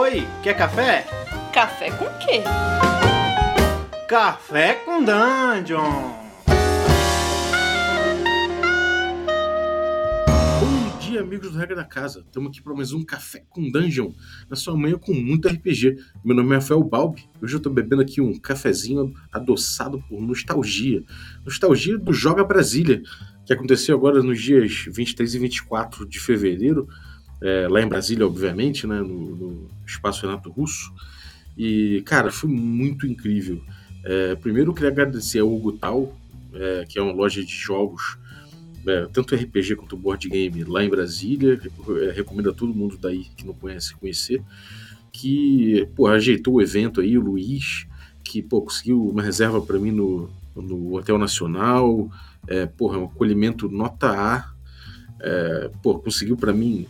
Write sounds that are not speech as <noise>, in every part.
Oi, quer café? Café com quê? Café com Dungeon! Bom dia, amigos do Regra da Casa. Estamos aqui para mais um Café com Dungeon, na sua manhã com muito RPG. Meu nome é Rafael Balbi. Hoje eu estou bebendo aqui um cafezinho adoçado por nostalgia. Nostalgia do Joga Brasília, que aconteceu agora nos dias 23 e 24 de fevereiro, é, lá em Brasília, obviamente, né, no, no, Espaço Renato Russo. E, cara, foi muito incrível. É, primeiro, eu queria agradecer ao Hugo Tal, é, que é uma loja de jogos, é, tanto RPG quanto board game, lá em Brasília. É, recomendo a todo mundo daí que não conhece conhecer. Que, pô, ajeitou o evento aí, o Luiz, que, pô, conseguiu uma reserva para mim no, no Hotel Nacional. É, porra, um acolhimento nota A. É, pô, conseguiu para mim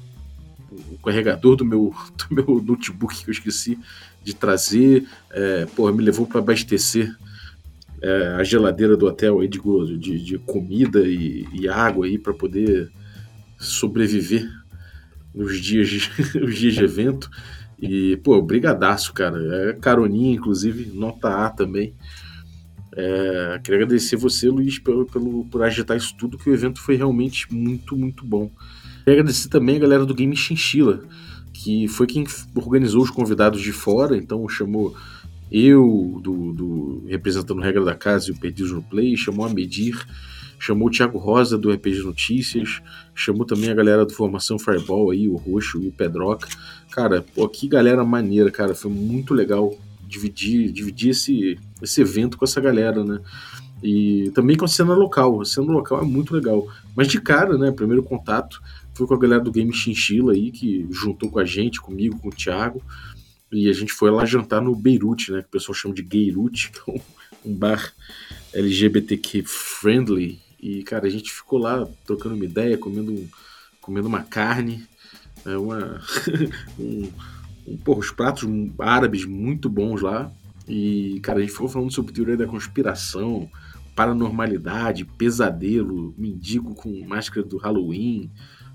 o carregador do meu, <laughs> do meu notebook que eu esqueci de trazer, é, porra, me levou para abastecer é, a geladeira do hotel aí de, de, de comida e, e água aí para poder sobreviver nos dias de, <laughs> os dias de evento. E, pô, brigadaço, cara. É caroninha, inclusive, nota A também. É, queria agradecer você, Luiz, pelo, pelo, por agitar isso tudo, que o evento foi realmente muito, muito bom. Queria agradecer também a galera do Game Chinchilla, que foi quem organizou os convidados de fora, então chamou eu, do, do representando Regra da Casa e o Perdidos no Play, chamou a Medir, chamou o Thiago Rosa do RPG Notícias, chamou também a galera do Formação Fireball aí, o Roxo e o Pedroca. Cara, pô, que galera maneira, cara, foi muito legal dividir, dividir esse, esse evento com essa galera, né? E também com a cena local, a cena local é muito legal. Mas de cara, né, primeiro contato, Fui com a galera do Game Chinchilla aí, que juntou com a gente, comigo, com o Thiago. E a gente foi lá jantar no Beirute, né? Que o pessoal chama de Beirute, <laughs> que é um bar LGBTQ friendly. E, cara, a gente ficou lá trocando uma ideia, comendo, comendo uma carne, né, uma, <laughs> um, um, porra, os pratos árabes muito bons lá. E, cara, a gente ficou falando sobre teoria da conspiração, paranormalidade, pesadelo, mendigo com máscara do Halloween,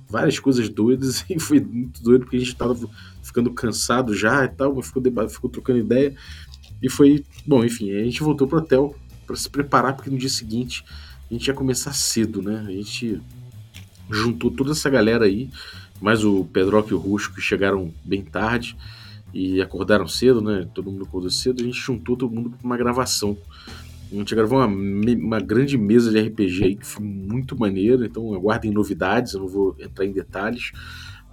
várias coisas doidas <laughs> e foi muito doido porque a gente tava ficando cansado já e tal, mas ficou, ficou trocando ideia e foi, bom, enfim, a gente voltou pro hotel para se preparar porque no dia seguinte a gente ia começar cedo, né? A gente juntou toda essa galera aí, mais o Pedroque e o Rusco que chegaram bem tarde e acordaram cedo, né? Todo mundo acordou cedo, a gente juntou todo mundo para uma gravação. A gente gravou uma, uma grande mesa de RPG aí que foi muito maneiro, então aguardem novidades, eu não vou entrar em detalhes.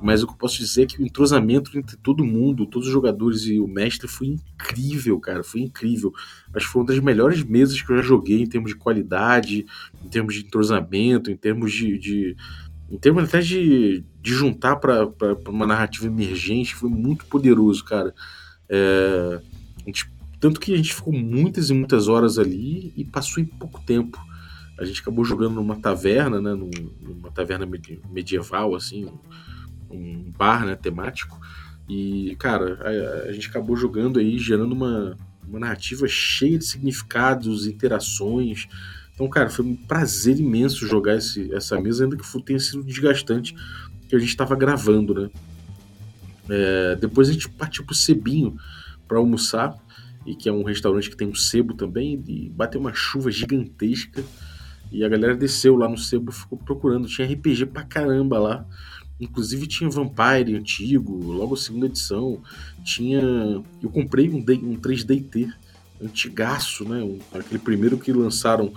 Mas o que eu posso dizer é que o entrosamento entre todo mundo, todos os jogadores e o mestre foi incrível, cara. Foi incrível. Acho que foi uma das melhores mesas que eu já joguei em termos de qualidade, em termos de entrosamento, em termos de. de em termos até de, de juntar para uma narrativa emergente. Foi muito poderoso, cara. É, gente tanto que a gente ficou muitas e muitas horas ali e passou em pouco tempo. A gente acabou jogando numa taverna, né, numa taverna medieval, assim, um bar né, temático. E, cara, a, a gente acabou jogando aí, gerando uma, uma narrativa cheia de significados, interações. Então, cara, foi um prazer imenso jogar esse, essa mesa, ainda que tenha sido desgastante, que a gente estava gravando, né? É, depois a gente partiu pro Cebinho para almoçar e que é um restaurante que tem um sebo também, e bateu uma chuva gigantesca. E a galera desceu lá no sebo, ficou procurando. Tinha RPG pra caramba lá. Inclusive tinha Vampire antigo, logo a segunda edição. Tinha. Eu comprei um, D, um 3DT antigaço, né? Um, aquele primeiro que lançaram,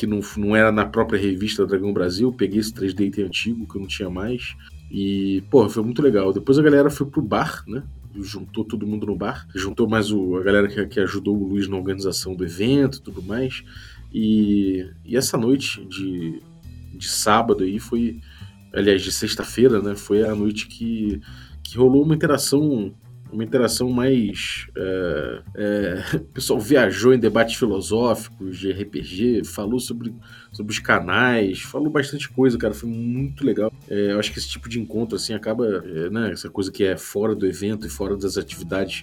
que não, não era na própria revista Dragão Brasil. peguei esse 3DT antigo, que eu não tinha mais. E, pô, foi muito legal. Depois a galera foi pro bar, né? juntou todo mundo no bar, juntou mais o, a galera que, que ajudou o Luiz na organização do evento e tudo mais. E, e essa noite de, de sábado aí foi, aliás, de sexta-feira, né? Foi a noite que, que rolou uma interação uma interação mais. É, é, o pessoal viajou em debates filosóficos de RPG, falou sobre, sobre os canais, falou bastante coisa, cara. Foi muito legal. É, eu acho que esse tipo de encontro assim acaba, é, né, essa coisa que é fora do evento e fora das atividades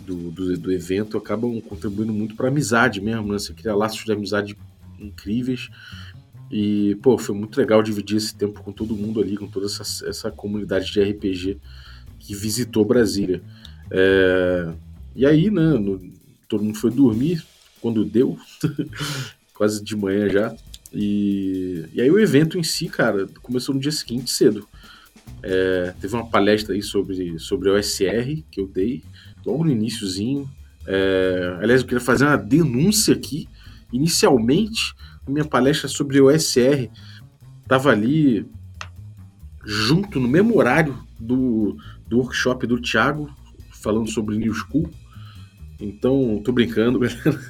do, do, do evento acabam contribuindo muito para amizade mesmo, né? Você cria laços de amizade incríveis. E, pô, foi muito legal dividir esse tempo com todo mundo ali, com toda essa, essa comunidade de RPG que visitou Brasília. É, e aí, né, no, todo mundo foi dormir quando deu, <laughs> quase de manhã já. E, e aí o evento em si, cara, começou no dia seguinte cedo. É, teve uma palestra aí sobre, sobre o SR que eu dei, logo no iníciozinho. É, aliás, eu queria fazer uma denúncia aqui. Inicialmente, a minha palestra sobre o SR estava ali junto, no mesmo horário do, do workshop do Thiago, falando sobre New School. Então, tô brincando, <laughs> galera.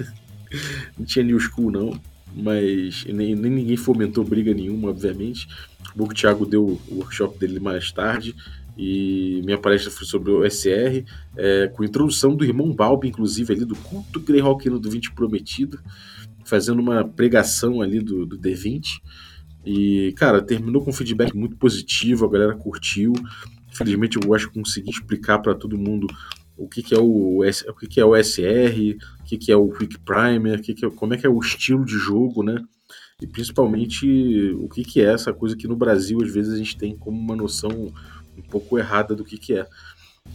Não tinha New School, não. Mas nem, nem ninguém fomentou briga nenhuma, obviamente. O Thiago deu o workshop dele mais tarde. E minha palestra foi sobre o SR, é, com introdução do irmão Balbi, inclusive, ali do culto Greyhawkino do 20 Prometido, fazendo uma pregação ali do, do D20. E, cara, terminou com feedback muito positivo, a galera curtiu. Infelizmente, eu acho que consegui explicar para todo mundo o que, que é o, o que, que é o SR, o que, que é o Quick Primer, que que é, como é que é o estilo de jogo, né? E principalmente o que, que é essa coisa que no Brasil às vezes a gente tem como uma noção um pouco errada do que, que é.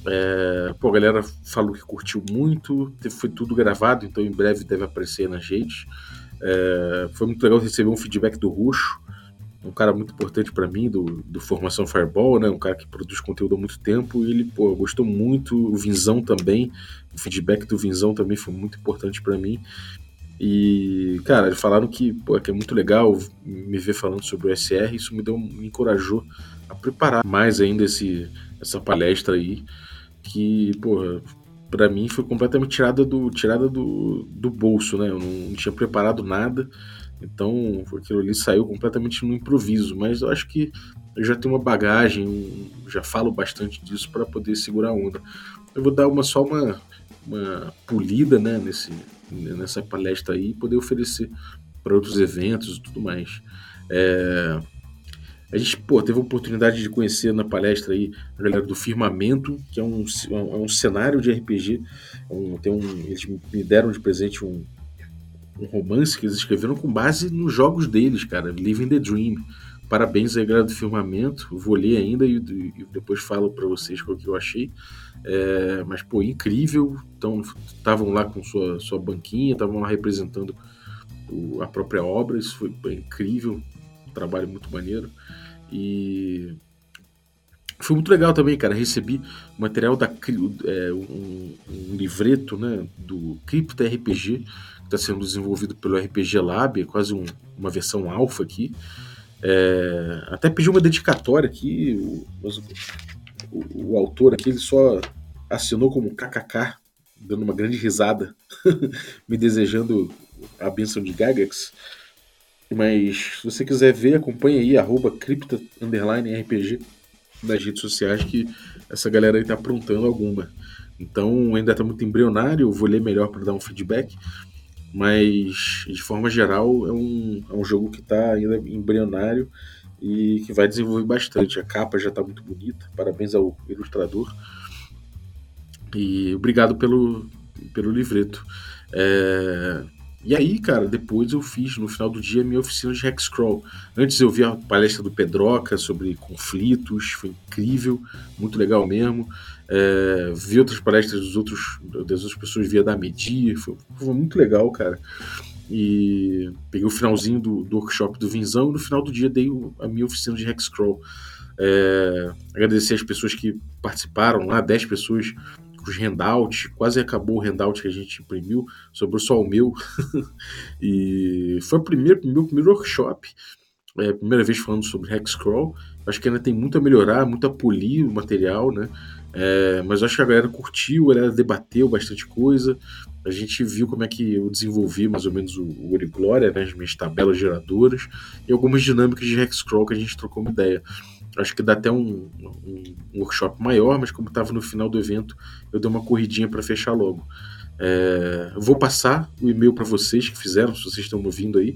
é pô, a galera falou que curtiu muito, foi tudo gravado, então em breve deve aparecer nas redes. É, foi muito legal receber um feedback do Ruxo, um cara muito importante para mim do, do Formação Fireball, né? Um cara que produz conteúdo há muito tempo e ele, pô, gostou muito. O Vinzão também, o feedback do Vinzão também foi muito importante para mim. E, cara, eles falaram que, pô, que é muito legal me ver falando sobre o SR, isso me deu, me encorajou a preparar mais ainda esse, essa palestra aí, que, pô, para mim foi completamente tirada do tirada do, do bolso, né? Eu não, não tinha preparado nada. Então, aquilo ali saiu completamente no improviso, mas eu acho que eu já tenho uma bagagem, já falo bastante disso para poder segurar a onda. Eu vou dar uma só uma, uma polida né, nesse, nessa palestra aí e poder oferecer para outros eventos e tudo mais. É, a gente pô, teve a oportunidade de conhecer na palestra aí a galera do Firmamento, que é um, é um cenário de RPG. É um, tem um, eles me deram de presente um, um romance que eles escreveram com base nos jogos deles, cara. Living the Dream. Parabéns galera do Firmamento. Vou ler ainda e, e depois falo para vocês o que eu achei. É, mas, pô, incrível. Então, estavam lá com sua, sua banquinha, estavam lá representando o, a própria obra. Isso foi, foi incrível. Um trabalho muito maneiro. E foi muito legal também, cara. Recebi material da é, um, um, livreto né, do Crypto RPG está sendo desenvolvido pelo RPG Lab, é quase um, uma versão alfa aqui. É, até pedi uma dedicatória aqui, o, o, o, autor aqui ele só assinou como KKK, dando uma grande risada, <laughs> me desejando a benção de Gagax. Mas se você quiser ver, acompanha aí, arroba cripta, RPG nas redes sociais que essa galera aí tá aprontando alguma. Então ainda tá muito embrionário, vou ler melhor para dar um feedback. Mas, de forma geral, é um, é um jogo que está ainda embrionário e que vai desenvolver bastante. A capa já está muito bonita, parabéns ao ilustrador. E obrigado pelo, pelo livreto. É... E aí, cara, depois eu fiz no final do dia minha oficina de Hexcrawl. Antes eu vi a palestra do Pedroca sobre conflitos, foi incrível, muito legal mesmo. É, vi outras palestras dos outros, das outras pessoas via da Medir, foi, foi, muito legal, cara. E peguei o finalzinho do, do, workshop do Vinzão e no final do dia dei a minha oficina de Hexcrawl. É, agradecer as pessoas que participaram lá, 10 pessoas os handouts, quase acabou o handout que a gente imprimiu, sobrou só o meu. <laughs> e foi o primeiro, meu primeiro workshop, é primeira vez falando sobre Hexcrawl. Acho que ainda tem muito a melhorar, muito a polir o material, né? É, mas acho que a galera curtiu, a galera debateu bastante coisa. A gente viu como é que eu desenvolvi mais ou menos o, o Glória, né, as minhas tabelas geradoras e algumas dinâmicas de Hexcrawl que a gente trocou uma ideia. Acho que dá até um, um, um workshop maior, mas como estava no final do evento, eu dei uma corridinha para fechar logo. É, vou passar o e-mail para vocês que fizeram, se vocês estão me ouvindo aí.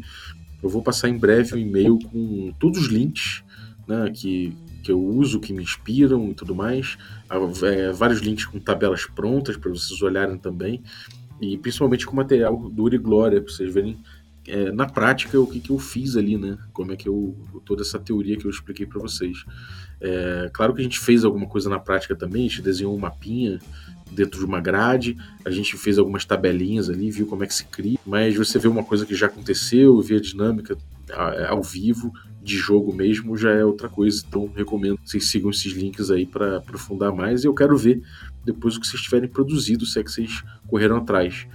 Eu vou passar em breve um e-mail com todos os links né, que, que eu uso, que me inspiram e tudo mais. É, vários links com tabelas prontas para vocês olharem também. E principalmente com material do Uri Glória, para vocês verem é, na prática o que, que eu fiz ali, né? Como é que eu. toda essa teoria que eu expliquei para vocês. É, claro que a gente fez alguma coisa na prática também, a gente desenhou um mapinha dentro de uma grade. A gente fez algumas tabelinhas ali, viu como é que se cria, mas você vê uma coisa que já aconteceu, vê a dinâmica ao vivo de jogo mesmo já é outra coisa. Então recomendo que vocês sigam esses links aí para aprofundar mais. E eu quero ver depois o que vocês tiverem produzido, se é que vocês correram atrás.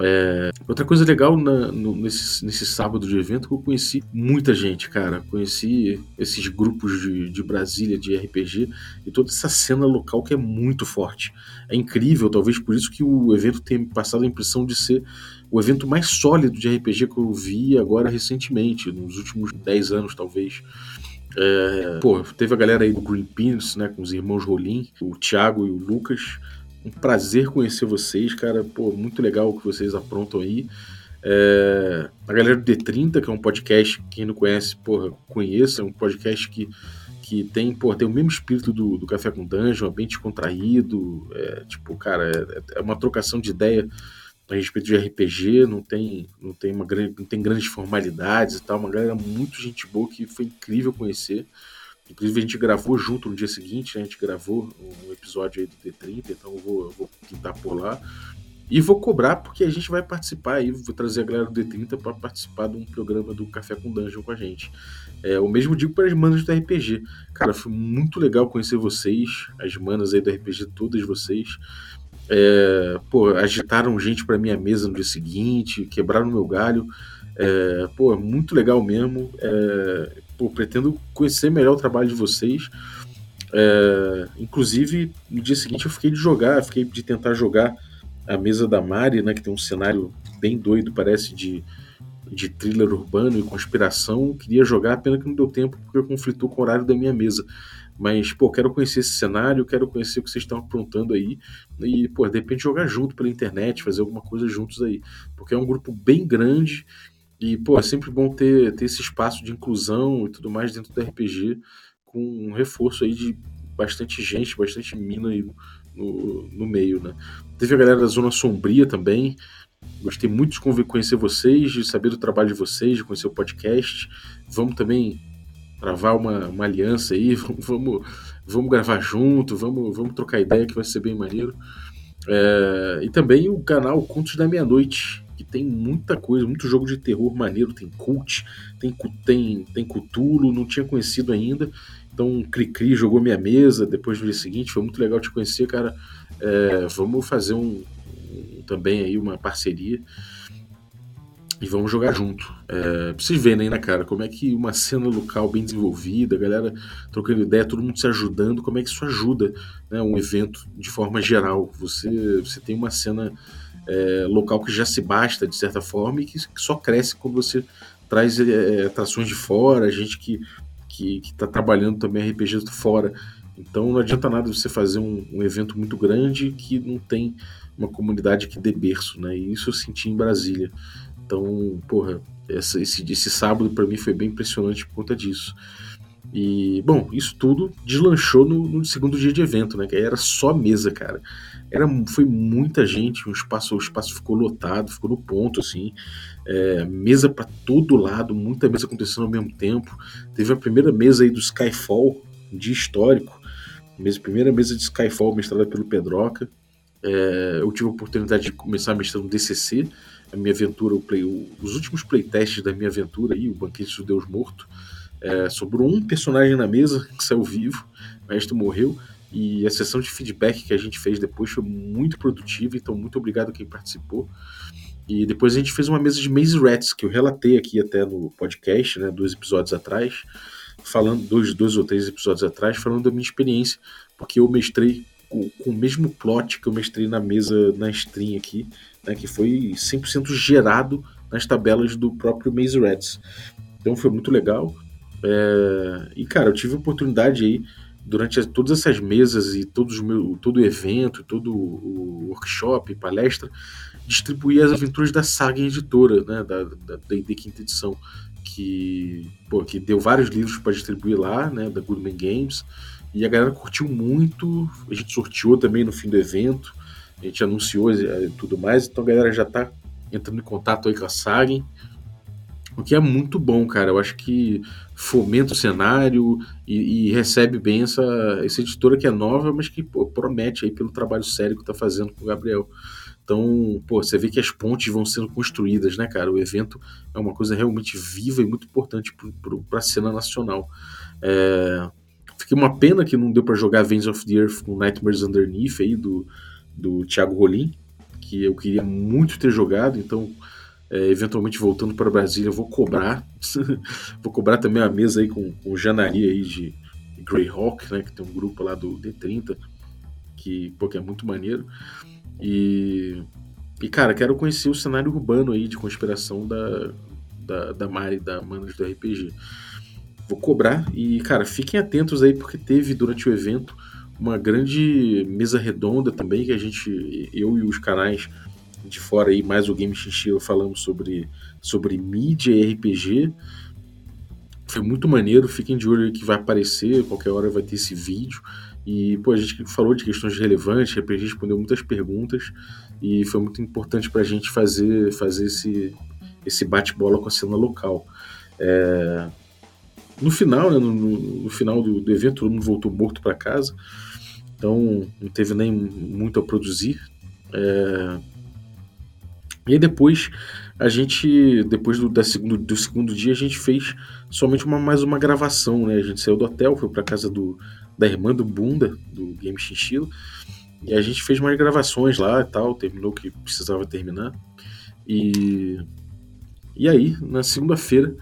É... Outra coisa legal na, no, nesse, nesse sábado de evento que eu conheci muita gente, cara. Conheci esses grupos de, de Brasília, de RPG, e toda essa cena local que é muito forte. É incrível, talvez por isso que o evento tenha passado a impressão de ser o evento mais sólido de RPG que eu vi agora recentemente, nos últimos 10 anos, talvez. É, pô, teve a galera aí do Green Peanuts, né, com os irmãos Rolim, o Thiago e o Lucas. Um prazer conhecer vocês, cara. Pô, muito legal o que vocês aprontam aí. É, a galera do D30, que é um podcast, quem não conhece, porra, conheça, é um podcast que, que tem, porra, tem o mesmo espírito do, do Café com Dungeon, bem descontraído, é, tipo, cara, é, é uma trocação de ideia a respeito de RPG, não tem, não tem, uma não tem grandes formalidades e tal. Uma galera muito gente boa que foi incrível conhecer. Inclusive a gente gravou junto no dia seguinte, né? a gente gravou um episódio aí do D30, então eu vou, eu vou pintar por lá. E vou cobrar porque a gente vai participar aí, vou trazer a galera do D30 para participar de um programa do Café com Dungeon com a gente. É, o mesmo digo para as manas do RPG. Cara, foi muito legal conhecer vocês, as manas aí do RPG, todas vocês. É, pô, agitaram gente para minha mesa no dia seguinte, quebraram meu galho. É, pô, muito legal mesmo. É, pô, pretendo conhecer melhor o trabalho de vocês. É, inclusive, no dia seguinte eu fiquei de jogar, fiquei de tentar jogar a mesa da Mari, né, que tem um cenário bem doido, parece de, de thriller urbano e conspiração. Queria jogar, pena que não deu tempo porque conflitou com o horário da minha mesa. Mas, pô, quero conhecer esse cenário, quero conhecer o que vocês estão aprontando aí. E, pô, de repente jogar junto pela internet, fazer alguma coisa juntos aí. Porque é um grupo bem grande e, pô, é sempre bom ter, ter esse espaço de inclusão e tudo mais dentro do RPG, com um reforço aí de bastante gente, bastante mina aí no, no meio, né? Teve a galera da Zona Sombria também. Gostei muito de conhecer vocês, de saber do trabalho de vocês, de conhecer o podcast. Vamos também travar uma, uma aliança aí, <laughs> vamos, vamos, vamos gravar junto, vamos, vamos trocar ideia que vai ser bem maneiro. É, e também o canal Contos da Meia-Noite, tem muita coisa, muito jogo de terror maneiro, tem cult, tem, tem, tem Cthulhu, não tinha conhecido ainda. Então, Cricri jogou minha mesa depois do dia seguinte, foi muito legal te conhecer, cara. É, vamos fazer um, um, também aí uma parceria e vamos jogar junto. É, vocês né, cara, como é que uma cena local bem desenvolvida, a galera trocando ideia, todo mundo se ajudando, como é que isso ajuda né, um evento de forma geral. Você, você tem uma cena é, local que já se basta, de certa forma, e que, só cresce quando você traz é, atrações de fora, gente que que está trabalhando também RPG fora. Então não adianta nada você fazer um, um evento muito grande que não tem uma comunidade que dê berço, né? E isso eu senti em Brasília. Então, porra, essa, esse, esse sábado para mim foi bem impressionante por conta disso. E, bom, isso tudo deslanchou no, no, segundo dia de evento, né? Que era só mesa, cara. Era, foi muita gente, o espaço, o espaço ficou lotado, ficou no ponto, assim. É, mesa para todo lado, muita mesa acontecendo ao mesmo tempo. Teve a primeira mesa aí do Skyfall, dia histórico. Mesa, primeira mesa de Skyfall mestrada pelo Pedroca. É, eu tive a oportunidade de começar no DCC, a minha aventura, play, os últimos playtests da minha aventura aí, o Banquete do Deus Morto. É, sobrou um personagem na mesa que saiu vivo, o resto morreu. E a sessão de feedback que a gente fez depois foi muito produtiva, então muito obrigado a quem participou. E depois a gente fez uma mesa de Maze Rats, que eu relatei aqui até no podcast, né, dois episódios atrás, falando, dois, dois ou três episódios atrás, falando da minha experiência, porque eu mestrei com, com o mesmo plot que eu mestrei na mesa, na stream aqui, né, que foi 100% gerado nas tabelas do próprio Maze Rats. Então foi muito legal. É, e cara, eu tive a oportunidade aí durante todas essas mesas e todos meu, todo o evento, todo o workshop, palestra, distribuir as aventuras da Saga Editora, né, da D&D quinta edição, que, pô, que deu vários livros para distribuir lá, né, da Goodman Games, e a galera curtiu muito, a gente sorteou também no fim do evento, a gente anunciou e tudo mais, então a galera já está entrando em contato aí com a Sagen. O que é muito bom, cara. Eu acho que fomenta o cenário e, e recebe bem essa, essa editora que é nova, mas que pô, promete aí pelo trabalho sério que tá fazendo com o Gabriel. Então, pô, você vê que as pontes vão sendo construídas, né, cara? O evento é uma coisa realmente viva e muito importante para a cena nacional. É... Fiquei uma pena que não deu para jogar Veins of the Earth com Nightmares Underneath aí do, do Thiago Rolim, que eu queria muito ter jogado, então é, eventualmente voltando para Brasília, eu vou cobrar. <laughs> vou cobrar também a mesa aí com, com Janaria aí de Greyhawk, né? Que tem um grupo lá do D30, que, pô, que é muito maneiro. E, e, cara, quero conhecer o cenário urbano aí de conspiração da, da, da Mari, da Manos do RPG. Vou cobrar e, cara, fiquem atentos aí, porque teve durante o evento uma grande mesa redonda também, que a gente, eu e os canais de fora aí, mais o Game Chinchilla falamos sobre, sobre mídia e RPG. Foi muito maneiro, fiquem de olho que vai aparecer, qualquer hora vai ter esse vídeo. E, pô, a gente falou de questões relevantes, a RPG respondeu muitas perguntas e foi muito importante pra gente fazer, fazer esse, esse bate-bola com a cena local. É... No final, né, no, no final do, do, evento, todo mundo voltou morto para casa, então não teve nem muito a produzir. É... E aí depois a gente, depois do, da segundo, do segundo dia, a gente fez somente uma, mais uma gravação, né? A gente saiu do hotel, foi pra casa do, da irmã do Bunda, do Game Chinchilla, e a gente fez mais gravações lá e tal, terminou o que precisava terminar. E, e aí, na segunda-feira,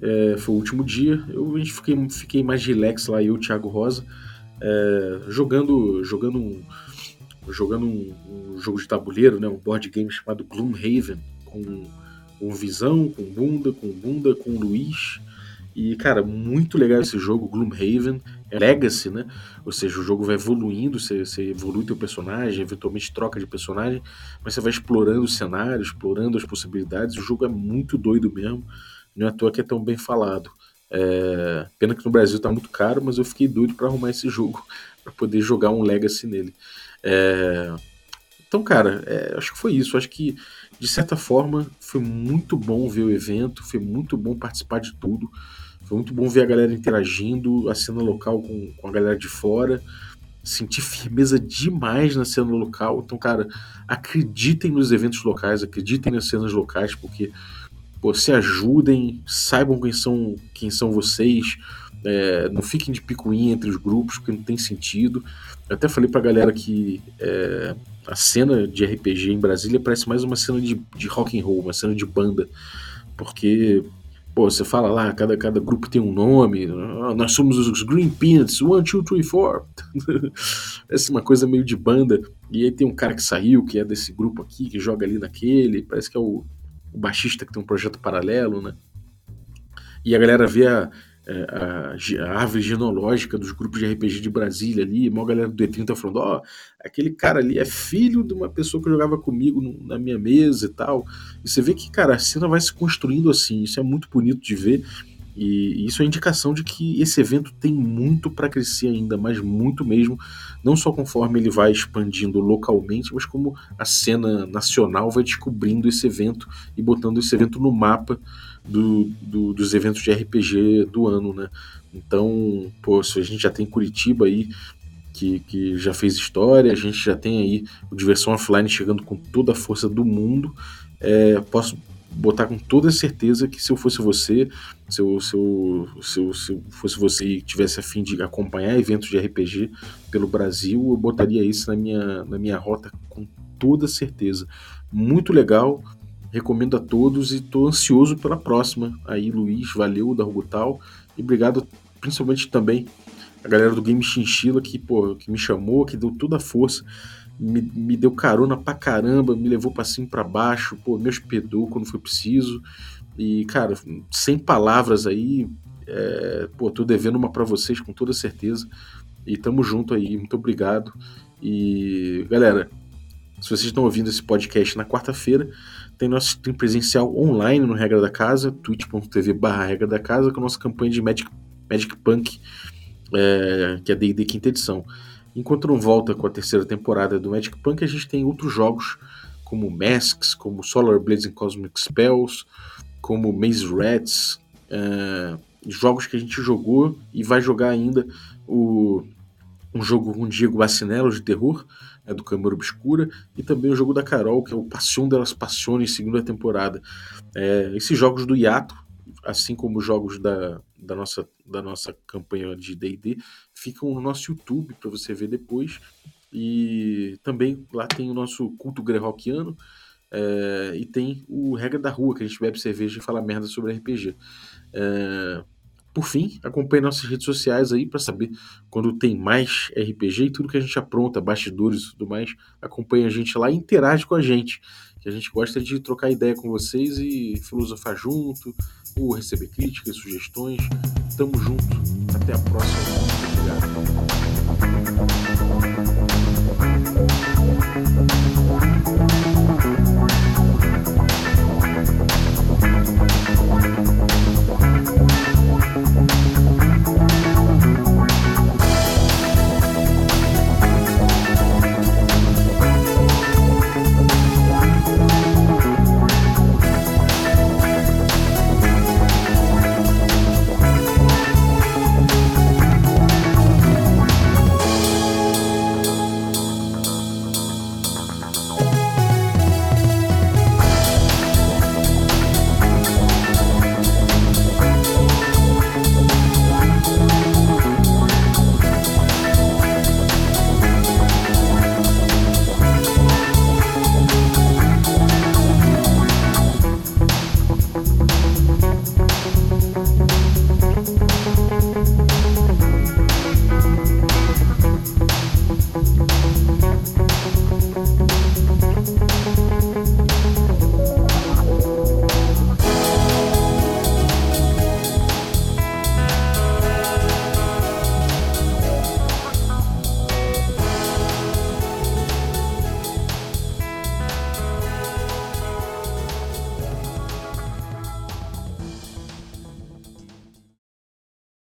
é, foi o último dia, eu a gente fiquei, fiquei mais relax lá, eu e o Thiago Rosa, é, jogando, jogando um jogando um, um, jogo de tabuleiro, né, um board game chamado Gloomhaven, com, com Visão, com Bunda, com Bunda, com Luiz. E, cara, muito legal esse jogo, Gloomhaven. É Legacy, né? Ou seja, o jogo vai evoluindo, você, você evolui teu personagem, eventualmente troca de personagem, mas você vai explorando o cenário, explorando as possibilidades. O jogo é muito doido mesmo. Não é à toa que é tão bem falado. É... Pena que no Brasil tá muito caro, mas eu fiquei doido para arrumar esse jogo, <laughs> para poder jogar um Legacy nele. É... Então, cara, é, acho que foi isso. Acho que, de certa forma, foi muito bom ver o evento, foi muito bom participar de tudo. Foi muito bom ver a galera interagindo, a cena local com, com a galera de fora. Senti firmeza demais na cena local. Então, cara, acreditem nos eventos locais, acreditem nas cenas locais, porque pô, se ajudem, saibam quem são, quem são vocês, é, não fiquem de picuinha entre os grupos, porque não tem sentido. Eu até falei pra galera que é, a cena de RPG em Brasília parece mais uma cena de, de rock and roll, uma cena de banda. Porque, pô, você fala lá, cada, cada grupo tem um nome, ah, nós somos os Green Peanuts, one, two, three, four. <laughs> É uma coisa meio de banda. E aí tem um cara que saiu, que é desse grupo aqui, que joga ali naquele, parece que é o, o baixista que tem um projeto paralelo, né? E a galera vê a, a, a, árvore genealógica dos grupos de RPG de Brasília ali, a maior galera do D30 falando, ó, oh, aquele cara ali é filho de uma pessoa que jogava comigo no, na minha mesa e tal. E você vê que, cara, a cena vai se construindo assim, isso é muito bonito de ver. E isso é indicação de que esse evento tem muito para crescer ainda, mas muito mesmo, não só conforme ele vai expandindo localmente, mas como a cena nacional vai descobrindo esse evento e botando esse evento no mapa do, do, dos eventos de RPG do ano, né? Então, pô, se a gente já tem Curitiba aí, que, que já fez história, a gente já tem aí o Diversão Offline chegando com toda a força do mundo, é, posso botar com toda certeza que se eu fosse você, se eu, se eu, se eu, se eu fosse você e tivesse a fim de acompanhar eventos de RPG pelo Brasil, eu botaria isso na minha, na minha rota com toda certeza. Muito legal, Recomendo a todos e estou ansioso pela próxima. Aí, Luiz, valeu da Rugutal. E obrigado principalmente também a galera do Game Chinchila que, pô, que me chamou, que deu toda a força, me, me deu carona pra caramba, me levou pra cima e pra baixo, pô, me hospedou quando foi preciso. E, cara, sem palavras aí, é, pô, tô devendo uma para vocês com toda certeza. E tamo junto aí, muito obrigado. E, galera, se vocês estão ouvindo esse podcast na quarta-feira, tem nosso stream presencial online no Regra da Casa, twitch.tv barra Regra da Casa, com a nossa campanha de Magic, Magic Punk, é, que é D&D quinta edição. Enquanto não volta com a terceira temporada do Magic Punk, a gente tem outros jogos, como Masks, como Solar and Cosmic Spells, como Maze Rats, é, jogos que a gente jogou e vai jogar ainda o, um jogo com Diego Bacinello de terror, é, do Câmara Obscura, e também o jogo da Carol, que é o Passion delas Passiones, segunda temporada. É, esses jogos do Yato, assim como os jogos da, da, nossa, da nossa campanha de D&D, ficam no nosso YouTube para você ver depois. E também lá tem o nosso culto greyhawkiano, é, e tem o Regra da Rua, que a gente bebe cerveja e fala merda sobre RPG. É, por fim, acompanhe nossas redes sociais aí para saber quando tem mais RPG e tudo que a gente apronta, bastidores e tudo mais. Acompanhe a gente lá e interage com a gente, que a gente gosta de trocar ideia com vocês e filosofar junto, ou receber críticas, sugestões. Tamo junto. Até a próxima. Obrigado.